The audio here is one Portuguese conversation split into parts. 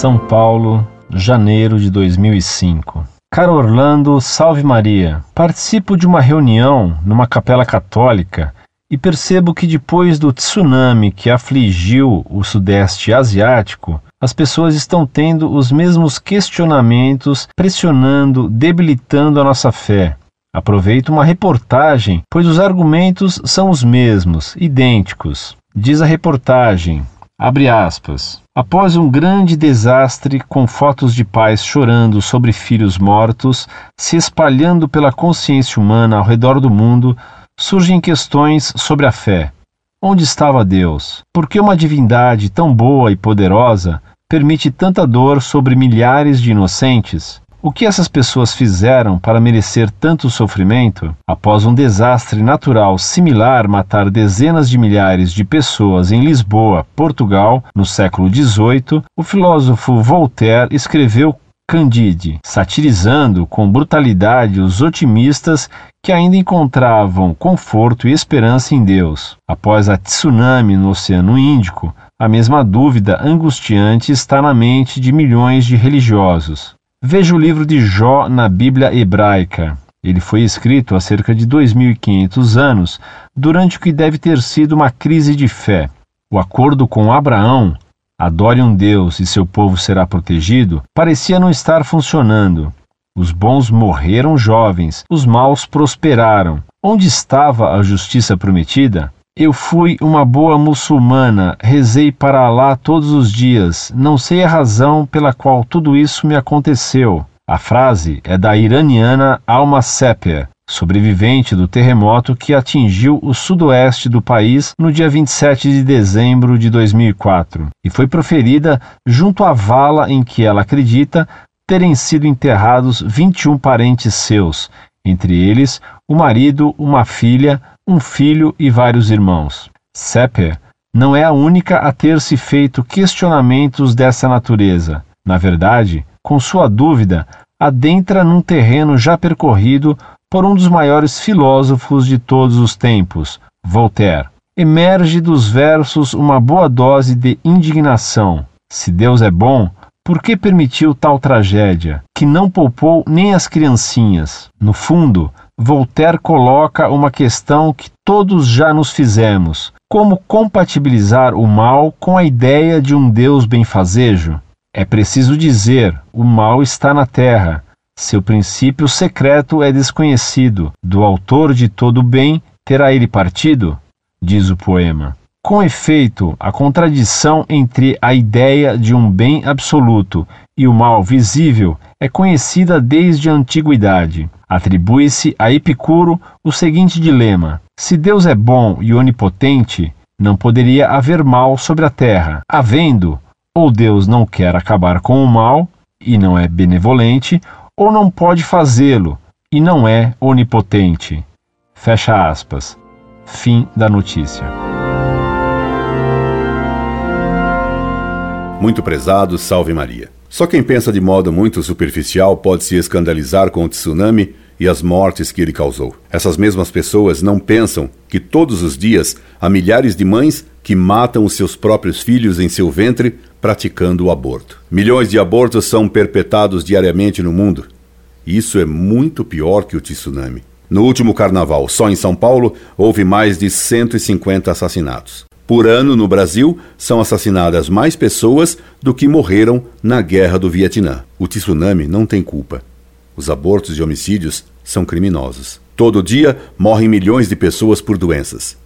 São Paulo, janeiro de 2005. Caro Orlando, salve Maria. Participo de uma reunião numa capela católica e percebo que depois do tsunami que afligiu o Sudeste Asiático, as pessoas estão tendo os mesmos questionamentos, pressionando, debilitando a nossa fé. Aproveito uma reportagem, pois os argumentos são os mesmos, idênticos. Diz a reportagem: Abre aspas. Após um grande desastre com fotos de pais chorando sobre filhos mortos, se espalhando pela consciência humana ao redor do mundo, surgem questões sobre a fé. Onde estava Deus? Por que uma divindade tão boa e poderosa permite tanta dor sobre milhares de inocentes? O que essas pessoas fizeram para merecer tanto sofrimento? Após um desastre natural similar matar dezenas de milhares de pessoas em Lisboa, Portugal, no século XVIII, o filósofo Voltaire escreveu Candide, satirizando com brutalidade os otimistas que ainda encontravam conforto e esperança em Deus. Após a tsunami no Oceano Índico, a mesma dúvida angustiante está na mente de milhões de religiosos. Veja o livro de Jó na Bíblia hebraica. Ele foi escrito há cerca de 2.500 anos, durante o que deve ter sido uma crise de fé. O acordo com Abraão, adore um Deus e seu povo será protegido, parecia não estar funcionando. Os bons morreram jovens, os maus prosperaram. Onde estava a justiça prometida? Eu fui uma boa muçulmana, rezei para Alá todos os dias, não sei a razão pela qual tudo isso me aconteceu. A frase é da iraniana Alma Seper, sobrevivente do terremoto que atingiu o sudoeste do país no dia 27 de dezembro de 2004 e foi proferida junto à vala em que ela acredita terem sido enterrados 21 parentes seus, entre eles o marido, uma filha, um filho e vários irmãos. Sepper não é a única a ter se feito questionamentos dessa natureza. Na verdade, com sua dúvida, adentra num terreno já percorrido por um dos maiores filósofos de todos os tempos, Voltaire. Emerge dos versos uma boa dose de indignação. Se Deus é bom, por que permitiu tal tragédia, que não poupou nem as criancinhas? No fundo, Voltaire coloca uma questão que todos já nos fizemos: como compatibilizar o mal com a ideia de um Deus benfazejo? É preciso dizer: o mal está na terra. Seu princípio secreto é desconhecido. Do autor de todo o bem terá ele partido? Diz o poema. Com efeito, a contradição entre a ideia de um bem absoluto e o mal visível é conhecida desde a antiguidade. Atribui-se a Epicuro o seguinte dilema: se Deus é bom e onipotente, não poderia haver mal sobre a terra. Havendo, ou Deus não quer acabar com o mal e não é benevolente, ou não pode fazê-lo e não é onipotente. Fecha aspas. Fim da notícia. Muito prezado, salve Maria. Só quem pensa de modo muito superficial pode se escandalizar com o tsunami e as mortes que ele causou. Essas mesmas pessoas não pensam que todos os dias há milhares de mães que matam os seus próprios filhos em seu ventre praticando o aborto. Milhões de abortos são perpetrados diariamente no mundo. Isso é muito pior que o tsunami. No último carnaval, só em São Paulo, houve mais de 150 assassinatos. Por ano, no Brasil, são assassinadas mais pessoas do que morreram na guerra do Vietnã. O tsunami não tem culpa. Os abortos e homicídios são criminosos. Todo dia morrem milhões de pessoas por doenças.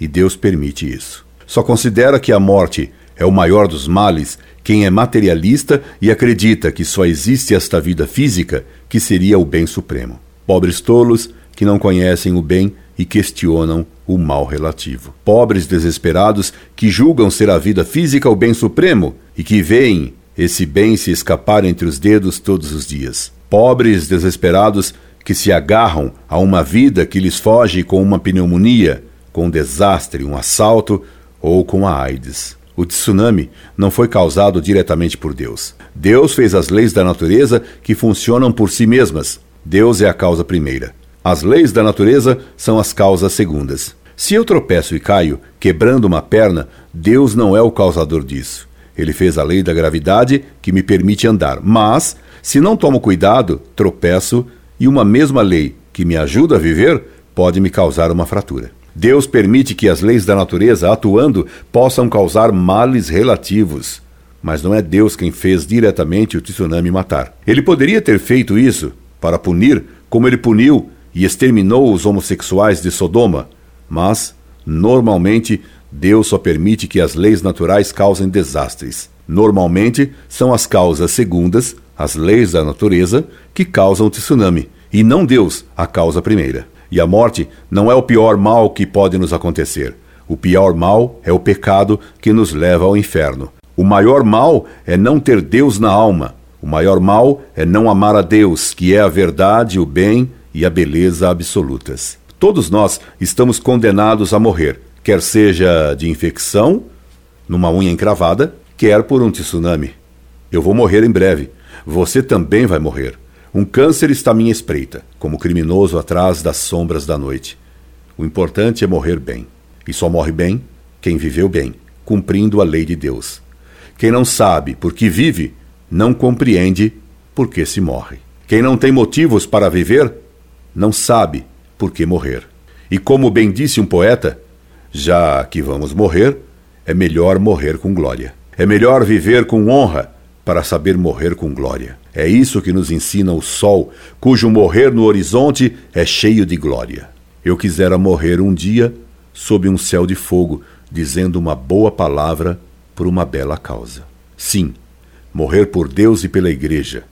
E Deus permite isso. Só considera que a morte é o maior dos males quem é materialista e acredita que só existe esta vida física que seria o bem supremo. Pobres tolos que não conhecem o bem e questionam o mal relativo. Pobres desesperados que julgam ser a vida física o bem supremo e que veem esse bem se escapar entre os dedos todos os dias. Pobres desesperados que se agarram a uma vida que lhes foge com uma pneumonia, com um desastre, um assalto ou com a AIDS. O tsunami não foi causado diretamente por Deus. Deus fez as leis da natureza que funcionam por si mesmas. Deus é a causa primeira. As leis da natureza são as causas segundas. Se eu tropeço e caio, quebrando uma perna, Deus não é o causador disso. Ele fez a lei da gravidade que me permite andar. Mas, se não tomo cuidado, tropeço e uma mesma lei que me ajuda a viver pode me causar uma fratura. Deus permite que as leis da natureza, atuando, possam causar males relativos. Mas não é Deus quem fez diretamente o tsunami matar. Ele poderia ter feito isso para punir, como ele puniu e exterminou os homossexuais de Sodoma. Mas, normalmente, Deus só permite que as leis naturais causem desastres. Normalmente, são as causas segundas, as leis da natureza, que causam o tsunami, e não Deus a causa primeira. E a morte não é o pior mal que pode nos acontecer. O pior mal é o pecado que nos leva ao inferno. O maior mal é não ter Deus na alma. O maior mal é não amar a Deus, que é a verdade, o bem e a beleza absolutas. Todos nós estamos condenados a morrer, quer seja de infecção, numa unha encravada, quer por um tsunami. Eu vou morrer em breve. Você também vai morrer. Um câncer está à minha espreita, como criminoso atrás das sombras da noite. O importante é morrer bem. E só morre bem quem viveu bem, cumprindo a lei de Deus. Quem não sabe por que vive, não compreende por que se morre. Quem não tem motivos para viver, não sabe por que morrer. E como bem disse um poeta, já que vamos morrer, é melhor morrer com glória. É melhor viver com honra para saber morrer com glória. É isso que nos ensina o sol, cujo morrer no horizonte é cheio de glória. Eu quisera morrer um dia sob um céu de fogo, dizendo uma boa palavra por uma bela causa. Sim, morrer por Deus e pela Igreja.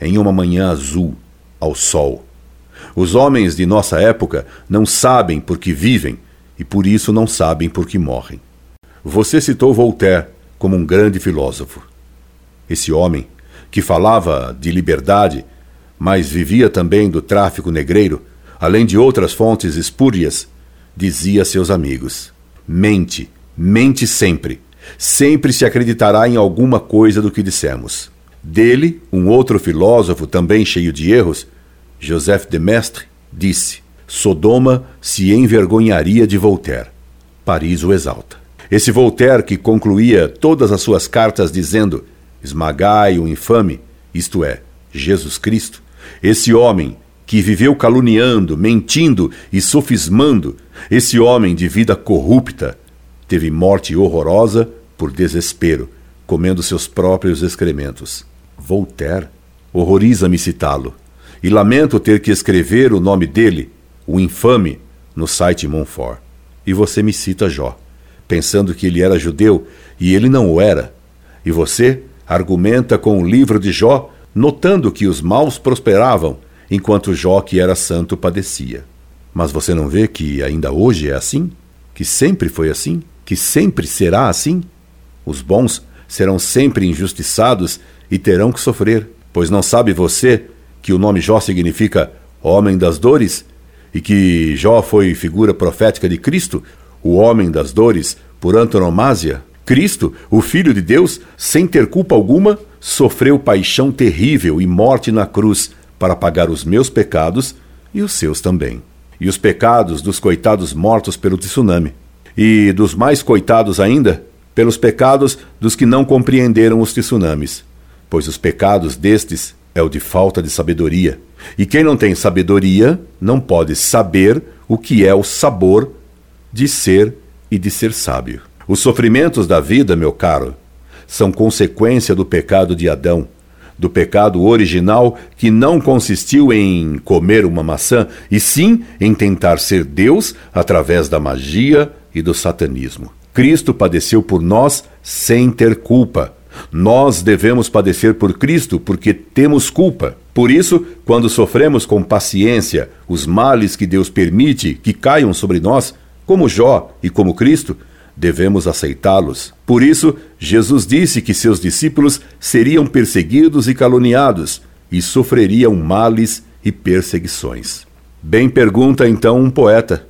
Em uma manhã azul, ao sol. Os homens de nossa época não sabem por que vivem e por isso não sabem por que morrem. Você citou Voltaire como um grande filósofo. Esse homem que falava de liberdade, mas vivia também do tráfico negreiro, além de outras fontes espúrias, dizia a seus amigos: Mente, mente sempre. Sempre se acreditará em alguma coisa do que dissemos. Dele, um outro filósofo, também cheio de erros, Joseph de Mestre, disse: Sodoma se envergonharia de Voltaire. Paris o exalta. Esse Voltaire que concluía todas as suas cartas dizendo: esmagai o infame, isto é, Jesus Cristo, esse homem que viveu caluniando, mentindo e sofismando, esse homem de vida corrupta, teve morte horrorosa por desespero, comendo seus próprios excrementos. Voltaire. Horroriza-me citá-lo. E lamento ter que escrever o nome dele, o infame, no site Montfort. E você me cita Jó, pensando que ele era judeu e ele não o era. E você argumenta com o livro de Jó, notando que os maus prosperavam, enquanto Jó, que era santo, padecia. Mas você não vê que ainda hoje é assim? Que sempre foi assim? Que sempre será assim? Os bons serão sempre injustiçados e terão que sofrer, pois não sabe você que o nome Jó significa homem das dores e que Jó foi figura profética de Cristo, o homem das dores, por antonomasia? Cristo, o Filho de Deus, sem ter culpa alguma, sofreu paixão terrível e morte na cruz para pagar os meus pecados e os seus também. E os pecados dos coitados mortos pelo tsunami. E dos mais coitados ainda, pelos pecados dos que não compreenderam os tsunamis. Pois os pecados destes é o de falta de sabedoria. E quem não tem sabedoria não pode saber o que é o sabor de ser e de ser sábio. Os sofrimentos da vida, meu caro, são consequência do pecado de Adão, do pecado original que não consistiu em comer uma maçã, e sim em tentar ser Deus através da magia e do satanismo. Cristo padeceu por nós sem ter culpa. Nós devemos padecer por Cristo porque temos culpa. Por isso, quando sofremos com paciência os males que Deus permite que caiam sobre nós, como Jó e como Cristo, devemos aceitá-los. Por isso, Jesus disse que seus discípulos seriam perseguidos e caluniados e sofreriam males e perseguições. Bem pergunta então um poeta: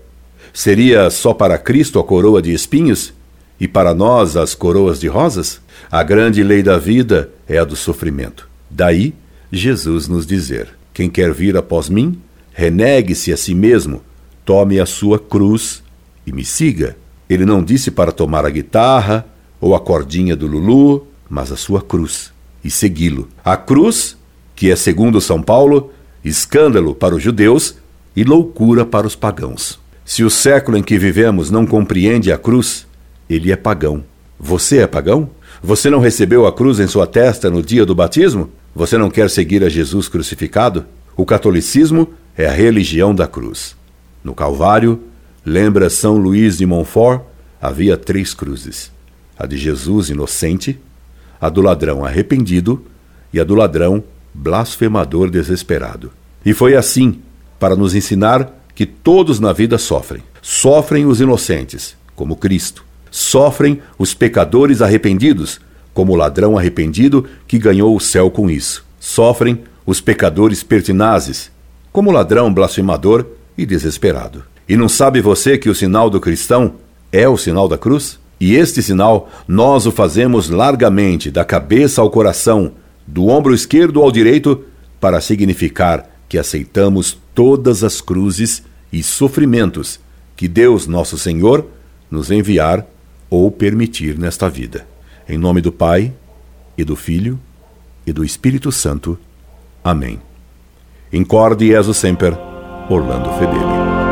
seria só para Cristo a coroa de espinhos e para nós as coroas de rosas? A grande lei da vida é a do sofrimento. Daí, Jesus nos dizer: Quem quer vir após mim, renegue-se a si mesmo, tome a sua cruz e me siga. Ele não disse para tomar a guitarra, ou a cordinha do Lulu, mas a sua cruz e segui-lo. A cruz, que é, segundo São Paulo, escândalo para os judeus e loucura para os pagãos. Se o século em que vivemos não compreende a cruz, ele é pagão. Você é pagão? Você não recebeu a cruz em sua testa no dia do batismo? Você não quer seguir a Jesus crucificado? O catolicismo é a religião da cruz. No Calvário, lembra São Luís de Montfort, havia três cruzes: a de Jesus inocente, a do ladrão arrependido e a do ladrão blasfemador desesperado. E foi assim, para nos ensinar que todos na vida sofrem. Sofrem os inocentes, como Cristo. Sofrem os pecadores arrependidos, como o ladrão arrependido que ganhou o céu com isso. Sofrem os pecadores pertinazes, como o ladrão blasfemador e desesperado. E não sabe você que o sinal do cristão é o sinal da cruz? E este sinal nós o fazemos largamente, da cabeça ao coração, do ombro esquerdo ao direito, para significar que aceitamos todas as cruzes e sofrimentos que Deus, nosso Senhor, nos enviar ou permitir nesta vida. Em nome do Pai, e do Filho, e do Espírito Santo. Amém. Incorde Jesus Semper, Orlando Fedeli.